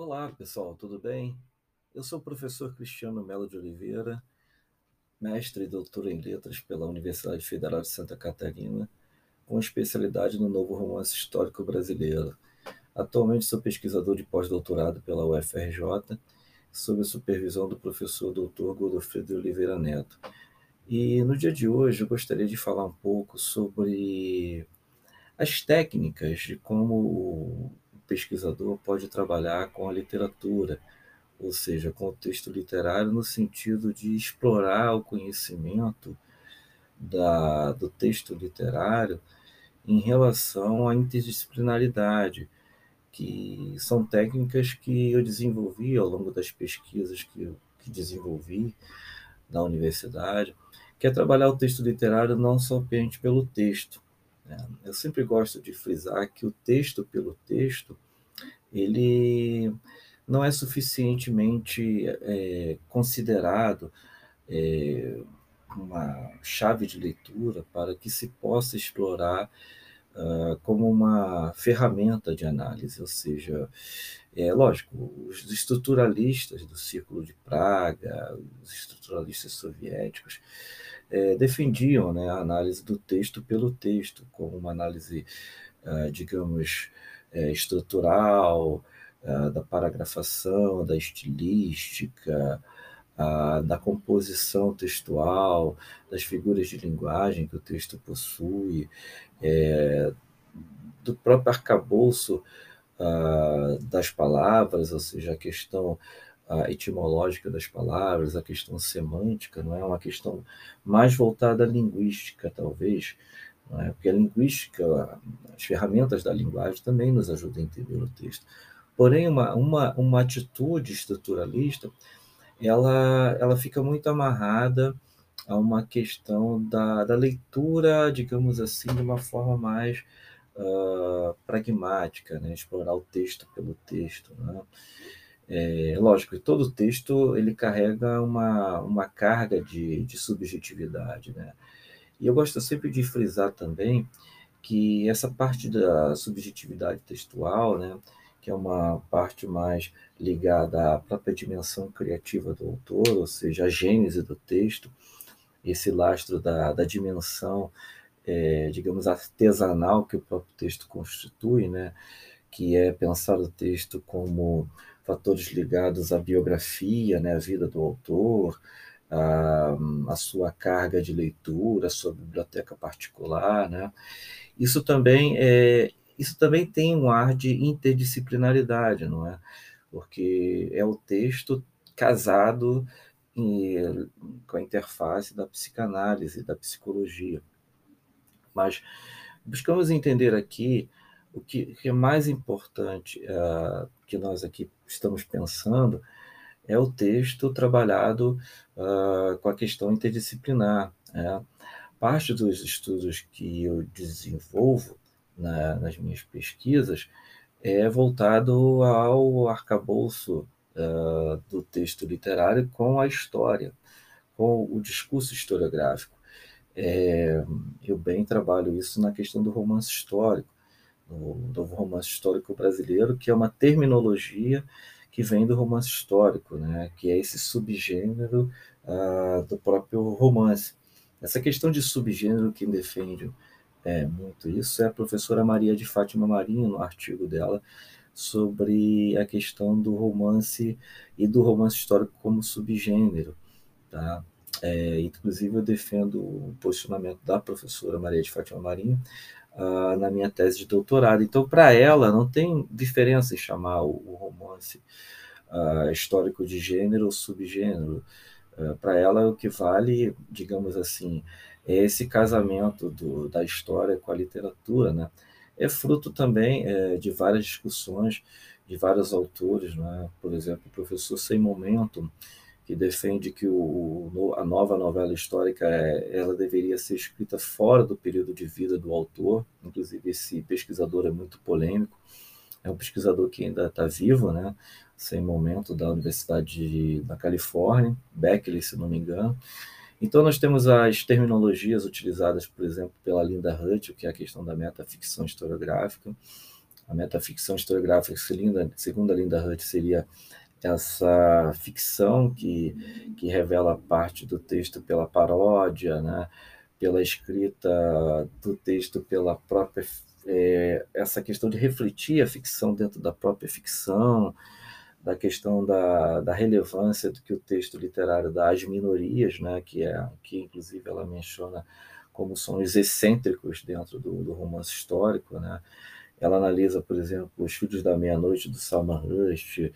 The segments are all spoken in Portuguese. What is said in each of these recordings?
Olá, pessoal, tudo bem? Eu sou o professor Cristiano Melo de Oliveira, mestre e doutor em letras pela Universidade Federal de Santa Catarina, com especialidade no novo romance histórico brasileiro. Atualmente sou pesquisador de pós-doutorado pela UFRJ, sob a supervisão do professor Dr. Godofredo Oliveira Neto. E no dia de hoje eu gostaria de falar um pouco sobre as técnicas de como pesquisador pode trabalhar com a literatura, ou seja, com o texto literário no sentido de explorar o conhecimento da, do texto literário em relação à interdisciplinaridade, que são técnicas que eu desenvolvi ao longo das pesquisas que, que desenvolvi na universidade, que é trabalhar o texto literário não somente pelo texto. Né? Eu sempre gosto de frisar que o texto pelo texto ele não é suficientemente é, considerado é, uma chave de leitura para que se possa explorar uh, como uma ferramenta de análise, ou seja, é lógico, os estruturalistas do Círculo de Praga, os estruturalistas soviéticos, é, defendiam né, a análise do texto pelo texto, como uma análise, uh, digamos, é, estrutural, da paragrafação, da estilística, da composição textual, das figuras de linguagem que o texto possui, é, do próprio arcabouço das palavras, ou seja, a questão etimológica das palavras, a questão semântica, não é? Uma questão mais voltada à linguística, talvez, não é? porque a linguística, as ferramentas da linguagem também nos ajudam a entender o texto. Porém, uma, uma, uma atitude estruturalista, ela, ela fica muito amarrada a uma questão da, da leitura, digamos assim, de uma forma mais uh, pragmática, né? explorar o texto pelo texto. Né? É, lógico, todo texto ele carrega uma, uma carga de, de subjetividade. Né? E eu gosto sempre de frisar também que essa parte da subjetividade textual, né, que é uma parte mais ligada à própria dimensão criativa do autor, ou seja, a gênese do texto, esse lastro da, da dimensão, é, digamos, artesanal que o próprio texto constitui, né, que é pensar o texto como fatores ligados à biografia, né, à vida do autor, a, a sua carga de leitura, a sua biblioteca particular, né? Isso também é, isso também tem um ar de interdisciplinaridade, não é? Porque é o texto casado em, com a interface da psicanálise, da psicologia. Mas buscamos entender aqui o que, é mais importante uh, que nós aqui estamos pensando é o texto trabalhado uh, com a questão interdisciplinar. Né? Parte dos estudos que eu desenvolvo na, nas minhas pesquisas é voltado ao arcabouço uh, do texto literário com a história, com o discurso historiográfico. É, eu bem trabalho isso na questão do romance histórico, no novo romance histórico brasileiro, que é uma terminologia que vem do romance histórico, né? que é esse subgênero uh, do próprio romance. Essa questão de subgênero, quem defende é, muito isso é a professora Maria de Fátima Marinho, no artigo dela, sobre a questão do romance e do romance histórico como subgênero. Tá? É, inclusive, eu defendo o posicionamento da professora Maria de Fátima Marinho uh, na minha tese de doutorado. Então, para ela, não tem diferença em chamar o, o romance uh, histórico de gênero ou subgênero. Uh, para ela, o que vale, digamos assim, é esse casamento do, da história com a literatura. Né? É fruto também é, de várias discussões de vários autores, né? por exemplo, o professor Sem Momento, que defende que o, a nova novela histórica é, ela deveria ser escrita fora do período de vida do autor. Inclusive, esse pesquisador é muito polêmico. É um pesquisador que ainda está vivo, né? sem momento, da Universidade de, da Califórnia, Beckley, se não me engano. Então, nós temos as terminologias utilizadas, por exemplo, pela Linda Hutchell, que é a questão da metaficção historiográfica, A metaficção historiográfica, segundo a Linda Hutt, seria essa ficção que, que revela parte do texto pela paródia, né? pela escrita do texto, pela própria. É, essa questão de refletir a ficção dentro da própria ficção, da questão da, da relevância do que o texto literário dá às minorias, né? que, é, que inclusive ela menciona como são os excêntricos dentro do, do romance histórico. Né? Ela analisa, por exemplo, Os Filhos da Meia-Noite, do Salman Rushdie,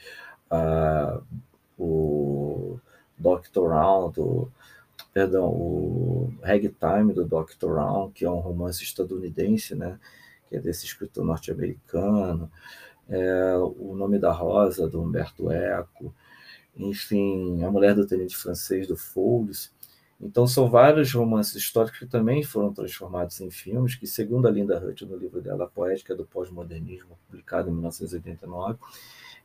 uh, o Dr. Round, perdão, o Ragtime do Dr. Round, que é um romance estadunidense, né, que é desse escritor norte-americano, é, O Nome da Rosa, do Humberto Eco, enfim, A Mulher do Tenente Francês, do Fouls. Então, são vários romances históricos que também foram transformados em filmes, que, segundo a Linda Hutt, no livro dela, Poética do Pós-Modernismo, publicado em 1989,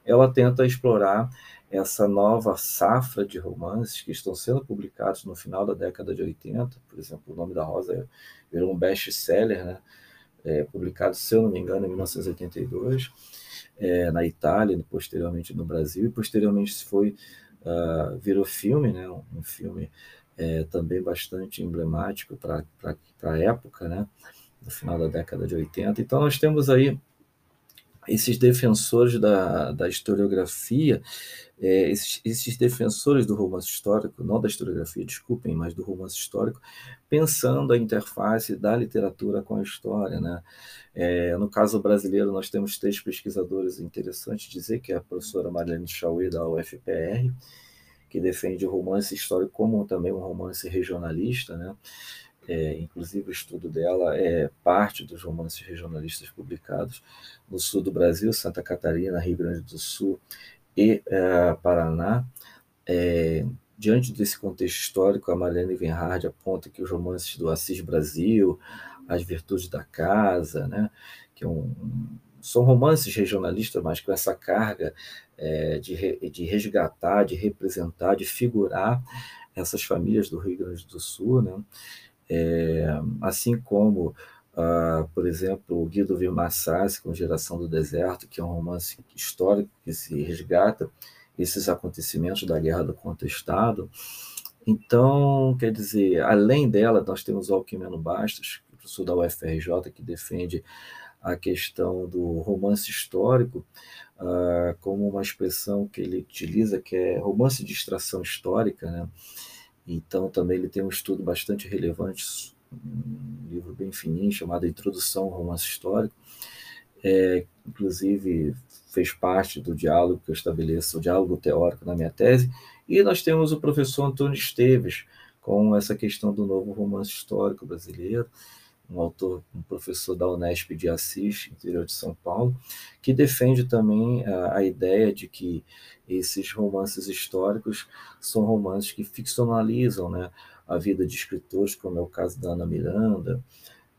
ela tenta explorar essa nova safra de romances que estão sendo publicados no final da década de 80. Por exemplo, O Nome da Rosa virou um best-seller, né? É, publicado, se eu não me engano, em 1982, é, na Itália, posteriormente no Brasil, e posteriormente foi, uh, virou filme, né? um, filme é, também bastante emblemático para a época, né? no final da década de 80. Então, nós temos aí esses defensores da, da historiografia, é, esses, esses, defensores do romance histórico, não da historiografia, desculpem, mas do romance histórico, pensando a interface da literatura com a história. Né? É, no caso brasileiro, nós temos três pesquisadores interessantes dizer, que é a professora Marlene Chauí, da UFPR, que defende o romance histórico como também um romance regionalista, né? É, inclusive o estudo dela é parte dos romances regionalistas publicados no sul do Brasil, Santa Catarina, Rio Grande do Sul e é, Paraná. É, diante desse contexto histórico, a Marlene Venhard aponta que os romances do Assis Brasil, As Virtudes da Casa, né, que é um, são romances regionalistas, mas com essa carga é, de, de resgatar, de representar, de figurar essas famílias do Rio Grande do Sul, né? É, assim como, uh, por exemplo, o Guido Vilmassassi, com Geração do Deserto, que é um romance histórico que se resgata esses acontecimentos da Guerra do Contestado. Então, quer dizer, além dela, nós temos o Alquimeno Bastos, professor da UFRJ, que defende a questão do romance histórico uh, como uma expressão que ele utiliza, que é romance de extração histórica, né? Então, também ele tem um estudo bastante relevante, um livro bem fininho, chamado Introdução ao Romance Histórico. É, inclusive, fez parte do diálogo que eu estabeleço, o diálogo teórico na minha tese. E nós temos o professor Antônio Esteves, com essa questão do novo romance histórico brasileiro um autor, um professor da Unesp de Assis, interior de São Paulo, que defende também a, a, ideia de que esses romances históricos são romances que ficcionalizam né, a vida de escritores, como é o caso da Ana Miranda,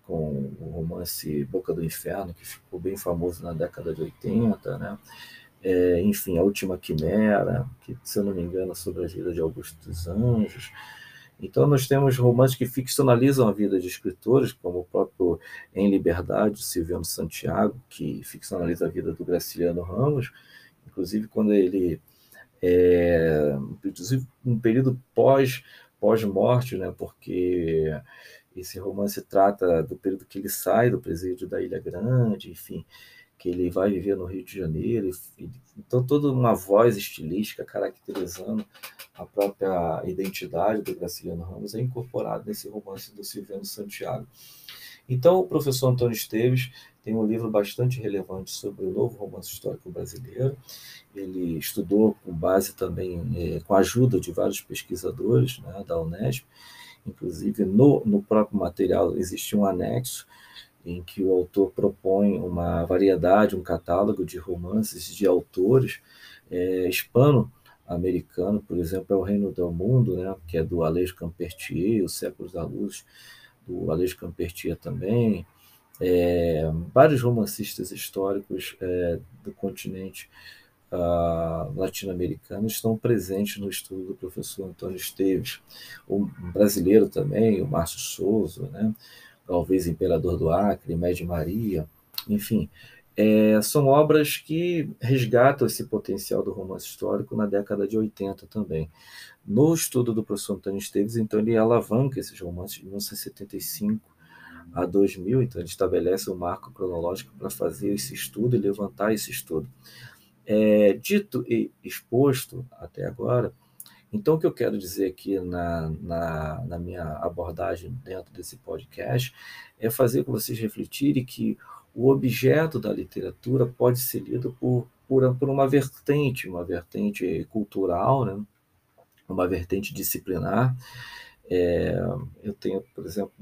com o romance Boca do Inferno, que ficou bem famoso na década de 80, né? É, enfim, A Última Quimera, que, se eu não me engano, é sobre a vida de Augusto dos Anjos, então, nós temos romances que ficcionalizam a vida de escritores, como o próprio Em Liberdade, Silviano Santiago, que ficcionaliza a vida do Graciliano Ramos, inclusive quando ele. É, inclusive, um período pós, pós-morte, né, porque esse romance trata do período que ele sai do presídio da Ilha Grande, enfim, que ele vai viver no Rio de Janeiro. Então, toda uma voz estilística caracterizando a própria identidade do Graciliano Ramos é incorporada nesse romance do Silviano Santiago. Então, o professor Antônio Esteves tem um livro bastante relevante sobre o novo romance histórico brasileiro. Ele estudou com base também, é, com a ajuda de vários pesquisadores né, da Unesp, inclusive no, no próprio material existe um anexo em que o autor propõe uma variedade, um catálogo de romances de autores é, hispano-americano, por exemplo, é O Reino do Mundo, né, que é do Aleixo Campertier, Os Séculos da Luz, do Aleixo Campertier também, é, vários romancistas históricos é, do continente uh, latino-americano estão presentes no estudo do professor Antônio Esteves, o brasileiro também, o Márcio Souza, né? talvez Imperador do Acre, Médio Maria, enfim, É, são obras que resgatam esse potencial do romance histórico na década de 80 também. No estudo do professor Antônio Esteves, então, ele alavanca esses romances de 1975 a 2000, então ele estabelece um marco cronológico para fazer esse estudo e levantar esse estudo. É, dito e exposto até agora, então o que eu quero dizer aqui na, na, na minha abordagem dentro desse podcast é fazer com vocês refletirem que o objeto da literatura pode ser lido por, por, por uma vertente, uma vertente cultural, né? uma vertente disciplinar. É, eu tenho, por exemplo,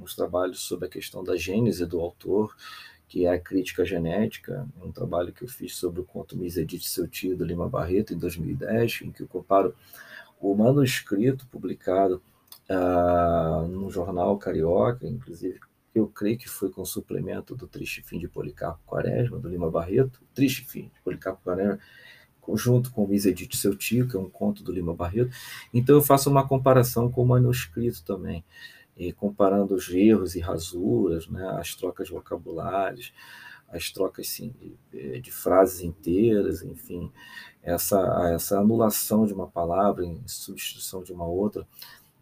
uns trabalhos sobre a questão da gênese do autor, que é a crítica genética, um trabalho que eu fiz sobre o conto Misedite Seu Tio, do Lima Barreto, em 2010, em que eu comparo o manuscrito publicado ah, no jornal Carioca, inclusive eu creio que foi com suplemento do Triste Fim de Policarpo Quaresma, do Lima Barreto, Triste Fim de Policarpo Quaresma, junto com o Misedite Seu Tio, que é um conto do Lima Barreto. Então eu faço uma comparação com o manuscrito também e comparando os erros e rasuras, né, as trocas vocabulares, as trocas sim, de, de, frases inteiras, enfim, essa, essa anulação de uma palavra em substituição de uma outra.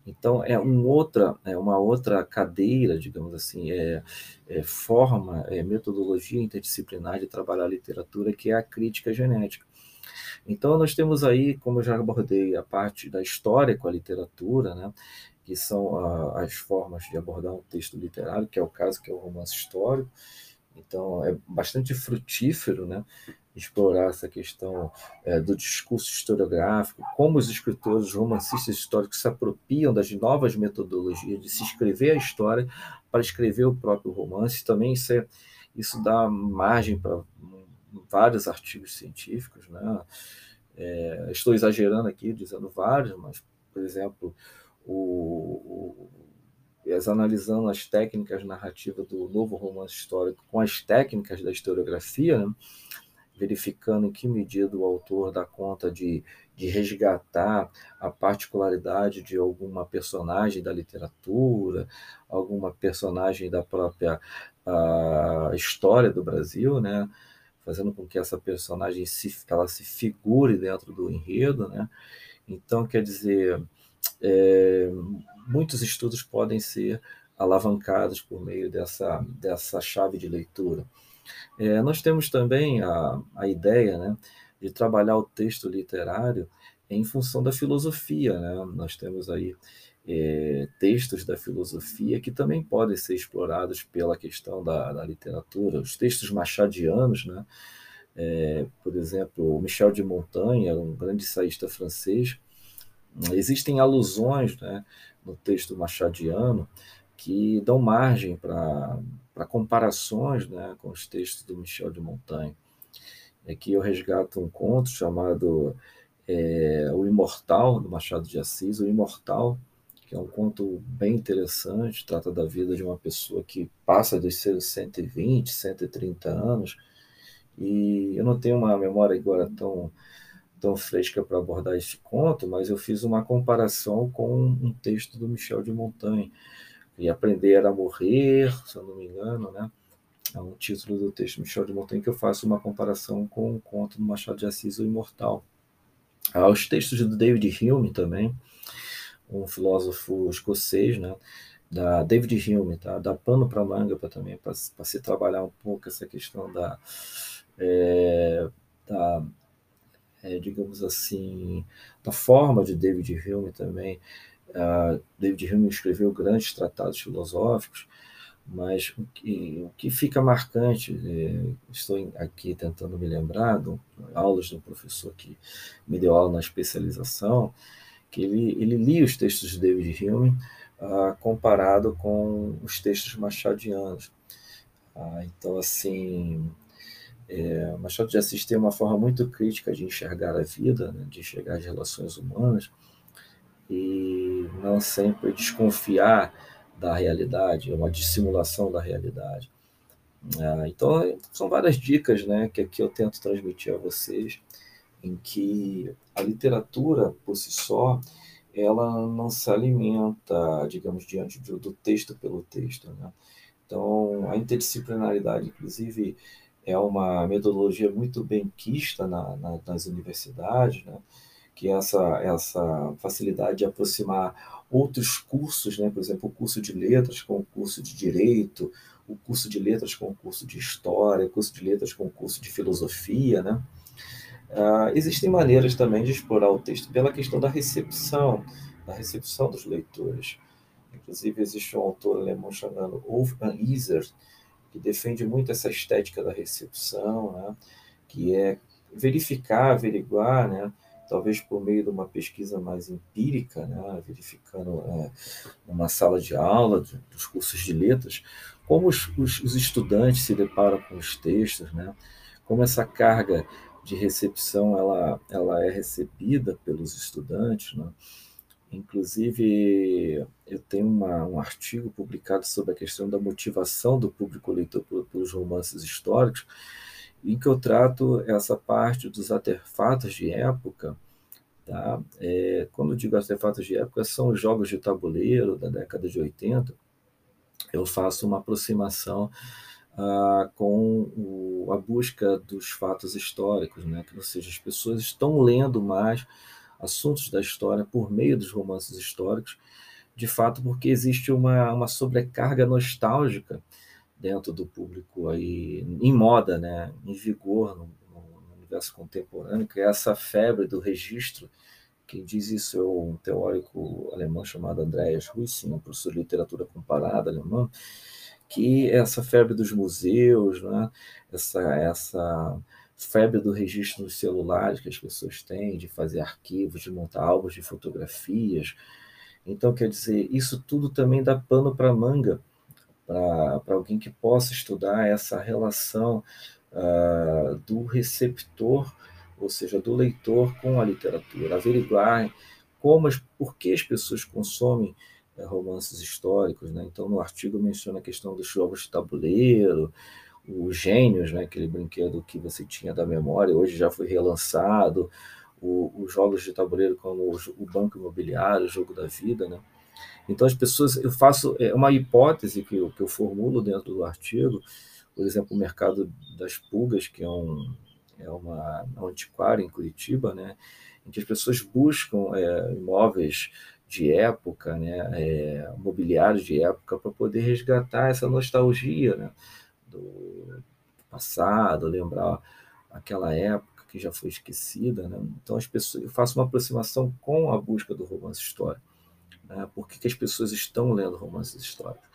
Então, é, um outra, é uma outra cadeira, digamos assim, é, é forma, é metodologia interdisciplinar de trabalhar a literatura, que é a crítica genética. Então, nós temos aí, como eu já abordei, a parte da história com a literatura, né? que são a, as formas de abordar um texto literário, que é o caso que é o romance histórico. Então, é bastante frutífero né, explorar essa questão é, do discurso historiográfico, como os escritores, os romancistas históricos se apropriam das novas metodologias de se escrever a história para escrever o próprio romance. Também isso, é, isso dá margem para vários artigos científicos. Né? É, estou exagerando aqui, dizendo vários, mas, por exemplo, o, as analisando as técnicas narrativas do novo romance histórico com as técnicas da historiografia, né? Verificando em que medida o autor dá conta de, de resgatar a particularidade de alguma personagem da literatura, alguma personagem da própria história do Brasil, né? fazendo com que essa personagem se, ela se figure dentro do enredo. Né? Então, quer dizer, é, muitos estudos podem ser alavancados por meio dessa, dessa chave de leitura. É, nós temos também a, a ideia né, de trabalhar o texto literário em função da filosofia. Né? Nós temos aí é, textos da filosofia que também podem ser explorados pela questão da, da literatura, os textos machadianos, né? É, por exemplo, Michel de Montaigne, um grande saísta francês, Existem alusões né, no texto machadiano que dão margem para comparações né, com os textos do Michel de Montaigne. Aqui eu resgato um conto chamado é, O Imortal, do Machado de Assis, O Imortal, que é um conto bem interessante, trata da vida de uma pessoa que passa dos seus 120, 130 anos, e eu não tenho uma memória agora tão tão fresca para abordar esse conto, mas eu fiz uma comparação com um texto do Michel de Montaigne, e Aprender a Morrer, se eu não me engano, né? É um título do texto do Michel de Montaigne que eu faço uma comparação com o conto do Machado de Assis, O Imortal. Há os textos do David Hume também, um filósofo escocês, né? da David Hume, tá? dá pano para manga para também, para se trabalhar um pouco essa questão da, é, da é, digamos assim, da forma de David Hume também. David Hume escreveu grandes tratados filosóficos, mas o que, o que fica marcante, é, estou aqui tentando me lembrar, de aulas de um professor que me deu aula na especialização, que ele, ele lia os textos de David Hume uh, comparado com os textos machadianos. Uh, então, assim, é, Machado de Assis tem uma forma muito crítica de enxergar a vida, né, de enxergar as relações humanas, e não sempre desconfiar da realidade, é uma dissimulação da realidade. É, então, são várias dicas né, que aqui eu tento transmitir a vocês, em que a literatura, por si só, ela não se alimenta, digamos, diante do, do texto pelo texto. Né? Então, a interdisciplinaridade, inclusive, é uma metodologia muito bem quista na, na, nas universidades, né? Que essa, essa facilidade de aproximar outros cursos, né? por exemplo, o curso de letras com o curso de direito, o curso de letras com o curso de história, o curso de letras com o curso de filosofia. Né? Uh, existem maneiras também de explorar o texto pela questão da recepção, da recepção dos leitores. Inclusive, existe um autor alemão chamado Ulf Iser, que defende muito essa estética da recepção, né? que é verificar, averiguar, né? Talvez por meio de uma pesquisa mais empírica, né? verificando é, numa sala de aula de, dos cursos de letras, como os, os, os, estudantes se deparam com os textos, né? como essa carga de recepção ela, ela é recebida pelos estudantes, né? Inclusive, eu tenho uma, um artigo publicado sobre a questão da motivação do público leitor pelos romances históricos, em que eu trato essa parte dos artefatos de época. Tá? É, quando eu digo artefatos de época, são os jogos de tabuleiro da década de 80. Eu faço uma aproximação ah, com o, a busca dos fatos históricos, né? que, ou seja, as pessoas estão lendo mais assuntos da história por meio dos romances históricos, de fato, porque existe uma, uma sobrecarga nostálgica dentro do público aí, em moda, né, em vigor no, no universo contemporâneo, que é essa febre do registro. Quem diz isso é um teórico alemão chamado Andreas Huissing, um professor de literatura comparada alemão, que essa febre dos museus, né, essa, essa febre do registro nos celulares que as pessoas têm, de fazer arquivos, de montar álbuns de fotografias. Então, quer dizer, isso tudo também dá pano para manga para alguém que possa estudar essa relação uh, do receptor, ou seja, do leitor com a literatura, averiguar como por que as pessoas consomem uh, romances históricos. Né? Então, no artigo menciona a questão dos jogos de tabuleiro, o Gênios, né, aquele brinquedo que você tinha da memória, hoje já foi relançado, os jogos de tabuleiro como o, o Banco Imobiliário, o Jogo da Vida, né? Então as pessoas, eu faço é uma hipótese que eu, que eu formulo dentro do artigo, por exemplo, o mercado das pulgas, que é um é uma um antiquário em Curitiba, né, em que as pessoas buscam é, imóveis de época, né, é, mobiliários de época para poder resgatar essa nostalgia, né, do passado, lembrar aquela época que já foi esquecida. Né? Então, as pessoas, eu faço uma aproximação com a busca do romance histórico. Né? Por que, que as pessoas estão lendo romances históricos?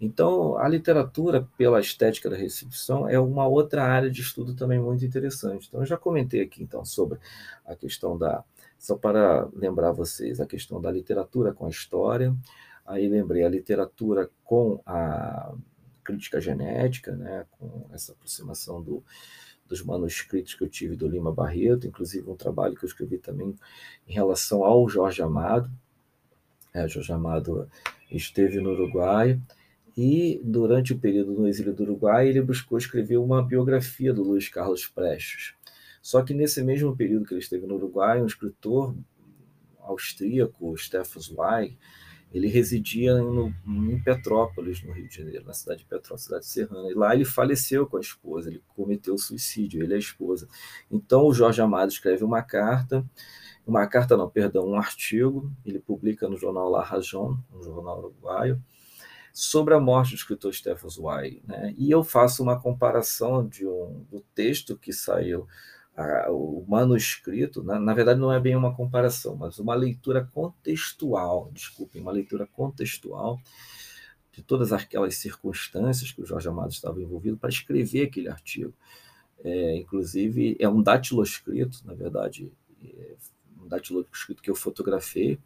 Então, a literatura, pela estética da recepção, é uma outra área de estudo também muito interessante. Então, eu já comentei aqui então sobre a questão da. Só para lembrar vocês, a questão da literatura com a história. Aí lembrei a literatura com a crítica genética, né, com essa aproximação do, dos manuscritos que eu tive do Lima Barreto, inclusive um trabalho que eu escrevi também em relação ao Jorge Amado. É, Jorge Amado esteve no Uruguai e, durante o período no exílio do Uruguai, ele buscou escrever uma biografia do Luiz Carlos Prestes. Só que nesse mesmo período que ele esteve no Uruguai, um escritor austríaco, Stefan Zweig, ele residia no, em Petrópolis, no Rio de Janeiro, na cidade de Petrópolis, cidade serrana. E lá ele faleceu com a esposa, ele cometeu suicídio, ele e a esposa. Então o Jorge Amado escreve uma carta, uma carta não, perdão, um artigo, ele publica no jornal La Rajon, um jornal uruguaio, sobre a morte do escritor Stefan Zweig. Né? E eu faço uma comparação de um, do texto que saiu a, o manuscrito, na, na, verdade não é bem uma comparação, mas uma leitura contextual, desculpem, uma leitura contextual de todas aquelas circunstâncias que o Jorge Amado estava envolvido para escrever aquele artigo. É, inclusive, é um datiloscrito, na verdade, é um datiloscrito que eu fotografei.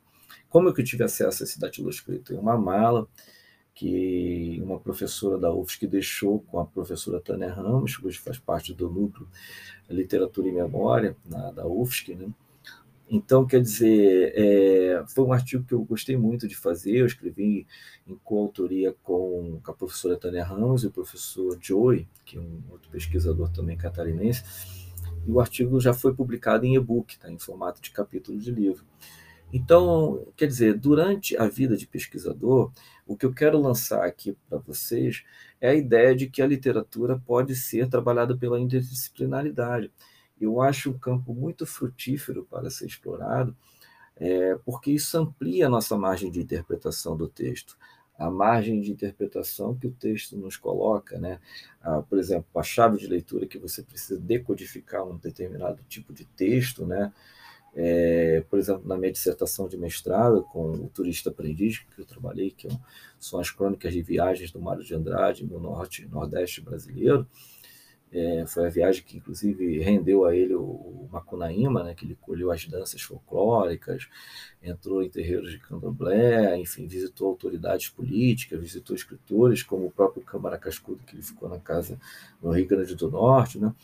Como é que eu tive acesso a esse datiloscrito? Em uma mala que uma professora da UFSC deixou com a professora Tânia Ramos, que hoje faz parte do núcleo Literatura e Memória na, da UFSC, né? Então, quer dizer, é, foi um artigo que eu gostei muito de fazer, eu escrevi em coautoria com, com a professora Tânia Ramos e o professor Joey, que é um outro pesquisador também catarinense, e o artigo já foi publicado em e-book, tá, em formato de capítulo de livro. Então, quer dizer, durante a vida de pesquisador, o que eu quero lançar aqui para vocês é a ideia de que a literatura pode ser trabalhada pela interdisciplinaridade. Eu acho um campo muito frutífero para ser explorado, é, porque isso amplia a nossa margem de interpretação do texto a margem de interpretação que o texto nos coloca, né? Ah, por exemplo, a chave de leitura que você precisa decodificar um determinado tipo de texto, né? É, por exemplo, na minha dissertação de mestrado com o turista aprendiz que eu trabalhei, que é são as crônicas de viagens do Mário de Andrade no norte nordeste brasileiro, é, foi a viagem que, inclusive, rendeu a ele o, Macunaíma, né, que ele colheu as danças folclóricas, entrou em terreiros de candomblé, enfim, visitou autoridades políticas, visitou escritores, como o próprio Câmara Cascudo, que ele ficou na casa no Rio Grande do Norte. Né?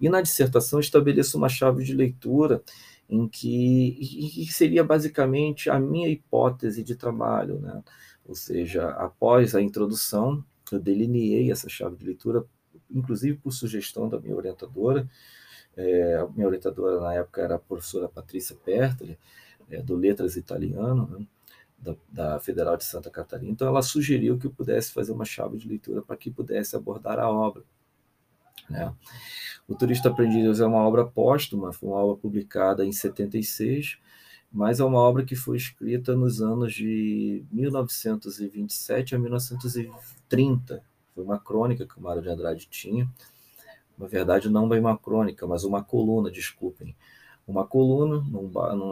E na dissertação estabeleço uma chave de leitura em que, que seria basicamente a minha hipótese de trabalho. Né? Ou seja, após a introdução, eu delineei essa chave de leitura inclusive por sugestão da minha orientadora. É, a minha orientadora na época era a professora Patrícia Pertoli, é, do Letras Italiano, né, da, da, Federal de Santa Catarina. Então, ela sugeriu que eu pudesse fazer uma chave de leitura para que pudesse abordar a obra. Né? O Turista Aprendiz é uma obra póstuma, foi uma obra publicada em 76, mas é uma obra que foi escrita nos anos de 1927 a 1930, foi uma crônica que o Mário de Andrade tinha. Na verdade, não bem uma crônica, mas uma coluna, desculpem. Uma coluna num,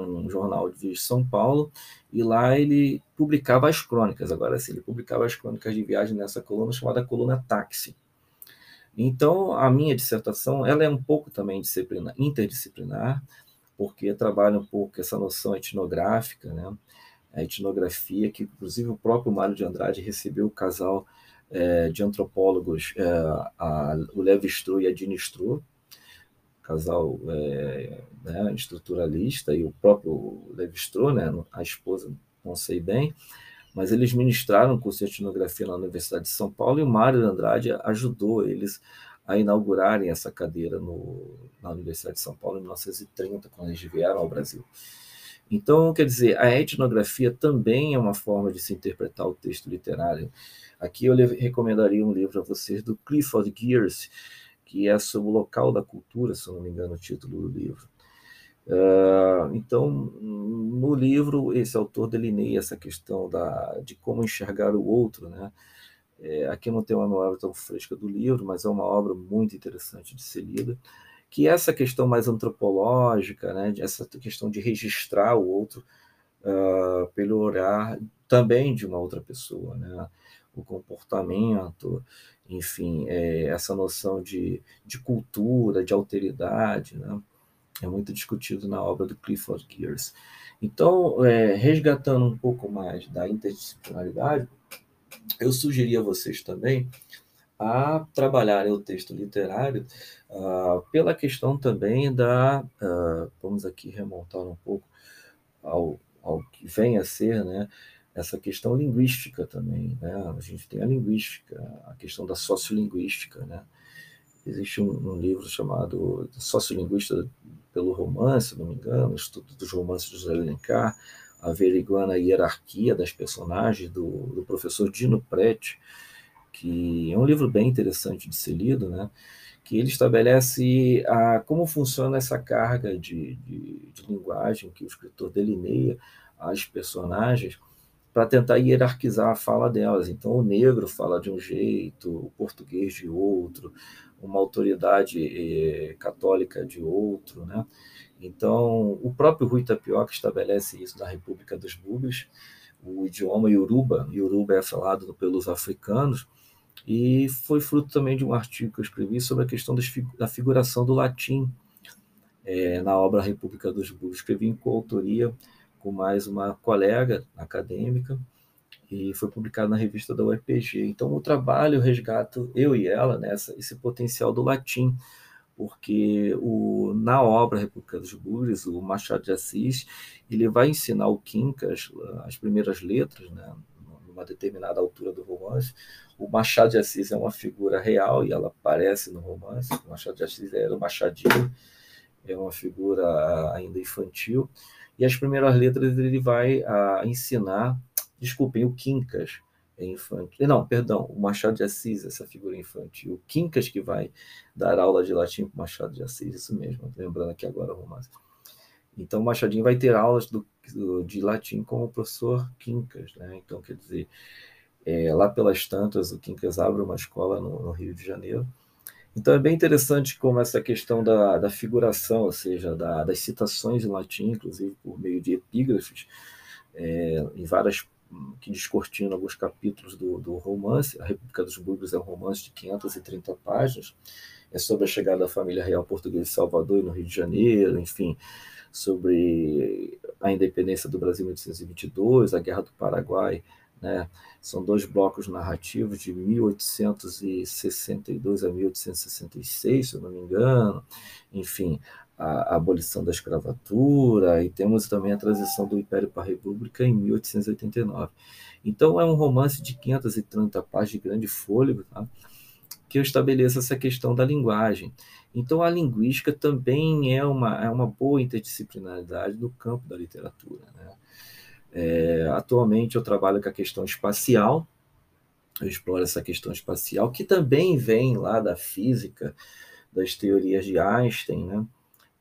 num jornal de São Paulo, e lá ele publicava as crônicas. Agora sim, ele publicava as crônicas de viagem nessa coluna chamada Coluna Táxi. Então, a minha dissertação ela é um pouco também interdisciplinar, porque trabalha um pouco essa noção etnográfica, né? a etnografia, que inclusive o próprio Mário de Andrade recebeu o casal é, de antropólogos, é, a, o Levi Strauss e a Dini Strauss, casal é, né, estruturalista, e o próprio Levi Strauss, né, a esposa, não sei bem, mas eles ministraram o curso de etnografia na Universidade de São Paulo e o Mário Andrade ajudou eles a inaugurarem essa cadeira no, na Universidade de São Paulo em 1930, quando eles vieram ao Brasil. Então, quer dizer, a etnografia também é uma forma de se interpretar o texto literário. Aqui eu recomendaria um livro a vocês do Clifford Gears, que é sobre o local da cultura, se eu não me engano o título do livro. Uh, então, no livro, esse autor delineia essa questão da, de como enxergar o outro. Né? É, aqui não tem uma memória tão fresca do livro, mas é uma obra muito interessante de ser lida, que é essa questão mais antropológica, né? essa questão de registrar o outro uh, pelo olhar também de uma outra pessoa. Né? O comportamento, enfim, é, essa noção de, de cultura, de alteridade, né? é muito discutido na obra do Clifford Gears. Então, é, resgatando um pouco mais da interdisciplinaridade, eu sugeri a vocês também a trabalharem o texto literário uh, pela questão também da, uh, vamos aqui remontar um pouco ao, ao que vem a ser, né, essa questão linguística também, né? A gente tem a linguística, a questão da sociolinguística, né? Existe um, um livro chamado Sociolinguista pelo Romance, se não me engano, Estudo dos Romances de José Alencar, averiguando a hierarquia das personagens do, do professor Dino Prete, que é um livro bem interessante de ser lido, né? que ele estabelece a, como funciona essa carga de, de, de linguagem que o escritor delineia as personagens para tentar hierarquizar a fala delas. Então, o negro fala de um jeito, o português de outro, uma autoridade eh, católica de outro, né? Então, o próprio Rui Tapioca estabelece isso na República dos Bugres, o idioma Yoruba, Yoruba é falado pelos africanos, e foi fruto também de um artigo que eu escrevi sobre a questão da figuração do latim é, na obra República dos Bugres. Escrevi em coautoria com mais uma colega acadêmica e foi publicado na revista da UEPG. Então, o trabalho resgato eu e ela nessa esse potencial do latim, porque o, na obra República dos Bugres, o Machado de Assis, ele vai ensinar o Quincas as primeiras letras, né, numa determinada altura do romance. O Machado de Assis é uma figura real e ela aparece no romance. O Machado de Assis era o Machadinho, é uma figura ainda infantil E as primeiras letras ele vai a, ensinar, desculpem, o Quincas é infantil. Não, perdão, o Machado de Assis, essa figura infantil. O Quincas que vai dar aula de latim para o Machado de Assis, isso mesmo, lembrando aqui agora o romance. Então, o Machadinho vai ter aulas do, do, de latim com o professor Quincas, né? Então, quer dizer, é, lá pelas tantas, o Quincas abre uma escola no, no, Rio de Janeiro. Então, é bem interessante como essa questão da, da figuração, ou seja, da, das citações em latim, inclusive por meio de epígrafes, é, em várias que descortina alguns capítulos do, do romance. A República dos Búrgios é um romance de 530 páginas. É sobre a chegada da família real portuguesa de Salvador e no Rio de Janeiro, enfim, sobre a independência do Brasil em 1822, a Guerra do Paraguai, né? São dois blocos narrativos de 1862 a 1866, se eu não me engano. Enfim, a, a abolição da escravatura, e temos também a transição do Império para a República em 1889. Então, é um romance de 530 páginas de grande fôlego, tá? que eu estabeleço essa questão da linguagem. Então, a linguística também é uma, é uma boa interdisciplinaridade do campo da literatura. Né? É, atualmente, eu trabalho com a questão espacial, eu exploro essa questão espacial, que também vem lá da física, das teorias de Einstein, né?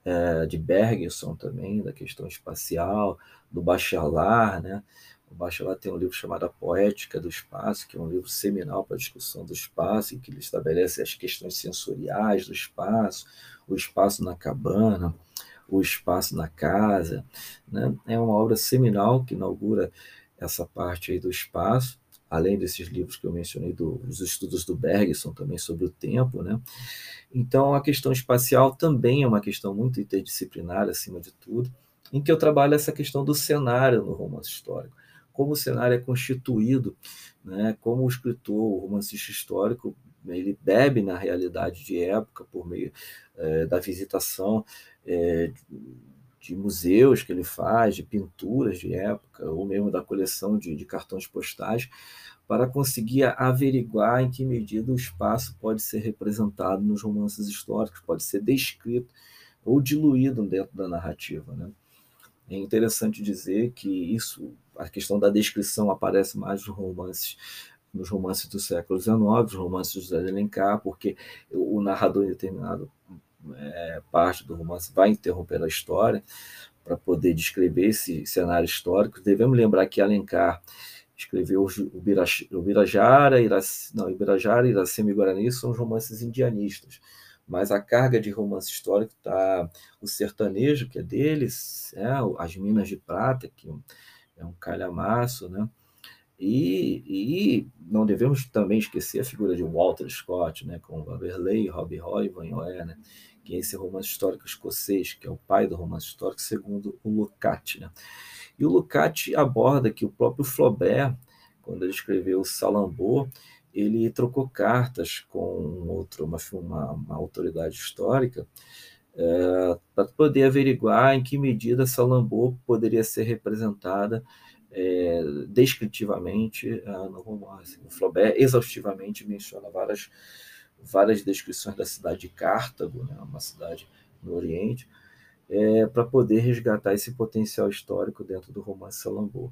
É, de Bergson também, da questão espacial, do Bachelard, né? O Bachelard tem um livro chamado A Poética do Espaço, que é um livro seminal para a discussão do espaço, em que ele estabelece as questões sensoriais do espaço, o espaço na cabana, o espaço na casa. Né? É uma obra seminal que inaugura essa parte aí do espaço, além desses livros que eu mencionei, dos estudos do Bergson também sobre o tempo. Né? Então, a questão espacial também é uma questão muito interdisciplinar, acima de tudo, em que eu trabalho essa questão do cenário no romance histórico como o cenário é constituído, né, como o escritor, o romancista histórico, ele bebe na realidade de época por meio é, da visitação é, de museus que ele faz, de pinturas de época, ou mesmo da coleção de, de cartões postais, para conseguir averiguar em que medida o espaço pode ser representado nos romances históricos, pode ser descrito ou diluído dentro da narrativa. Né? É interessante dizer que isso, a questão da descrição aparece mais nos romances nos romances do século XIX, os romances de José de Alencar, porque o narrador em determinado é, parte do romance vai interromper a história para poder descrever esse cenário histórico. Devemos lembrar que Alencar escreveu o Birajara, Irac... não, Iracema e Guarani são os romances indianistas mas a carga de romance histórico está o sertanejo, que é deles, é, as Minas de Prata, que é um calhamaço, né? E, e não devemos também esquecer a figura de Walter Scott, né, com Waverley, Robbie Roy Van Yoe, né, que é esse romance histórico escocês, que é o pai do romance histórico, segundo o Lukács. Né? E o Lukács aborda que o próprio Flaubert, quando ele escreveu Salambô, ele trocou cartas com outro, uma, uma, uma autoridade histórica é, para poder averiguar em que medida Salambô poderia ser representada é, descritivamente é, no romance. O Flaubert exaustivamente menciona várias, várias descrições da cidade de Cartago, né, uma cidade no Oriente, é, para poder resgatar esse potencial histórico dentro do romance Salambô.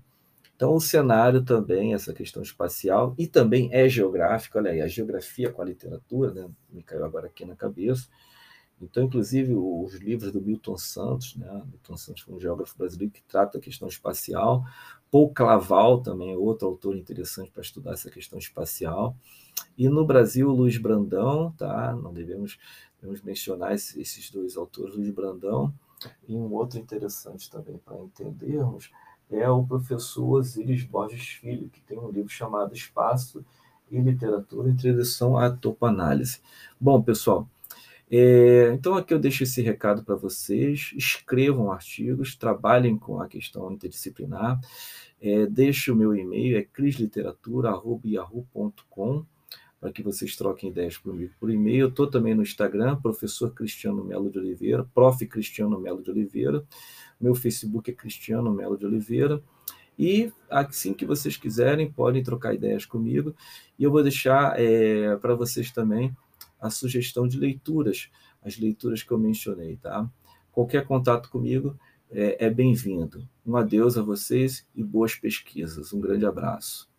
Então, o cenário também, essa questão espacial, e também é geográfico, olha aí, a geografia com a literatura, né? me caiu agora aqui na cabeça. Então, inclusive, os livros do Milton Santos, né? Milton Santos foi um geógrafo brasileiro que trata a questão espacial. Paul Claval também é outro autor interessante para estudar essa questão espacial. E no Brasil, Luiz Brandão, tá? Não devemos, devemos mencionar esses dois autores, Luiz Brandão, e um outro interessante também para entendermos é o professor Osiris Borges Filho, que tem um livro chamado Espaço e Literatura, Introdução à Topoanálise. Bom, pessoal, é, então aqui eu deixo esse recado para vocês. Escrevam artigos, trabalhem com a questão interdisciplinar. É, deixe o meu e-mail, é crisliteratura.yahoo.com para que vocês troquem ideias comigo por e-mail. Eu estou também no Instagram, professor Cristiano Melo de Oliveira, prof. Cristiano Melo de Oliveira. Meu Facebook é Cristiano Melo de Oliveira. E assim que vocês quiserem, podem trocar ideias comigo. E eu vou deixar é, para vocês também a sugestão de leituras, as leituras que eu mencionei, tá? Qualquer contato comigo é, é bem-vindo. Um adeus a vocês e boas pesquisas. Um grande abraço.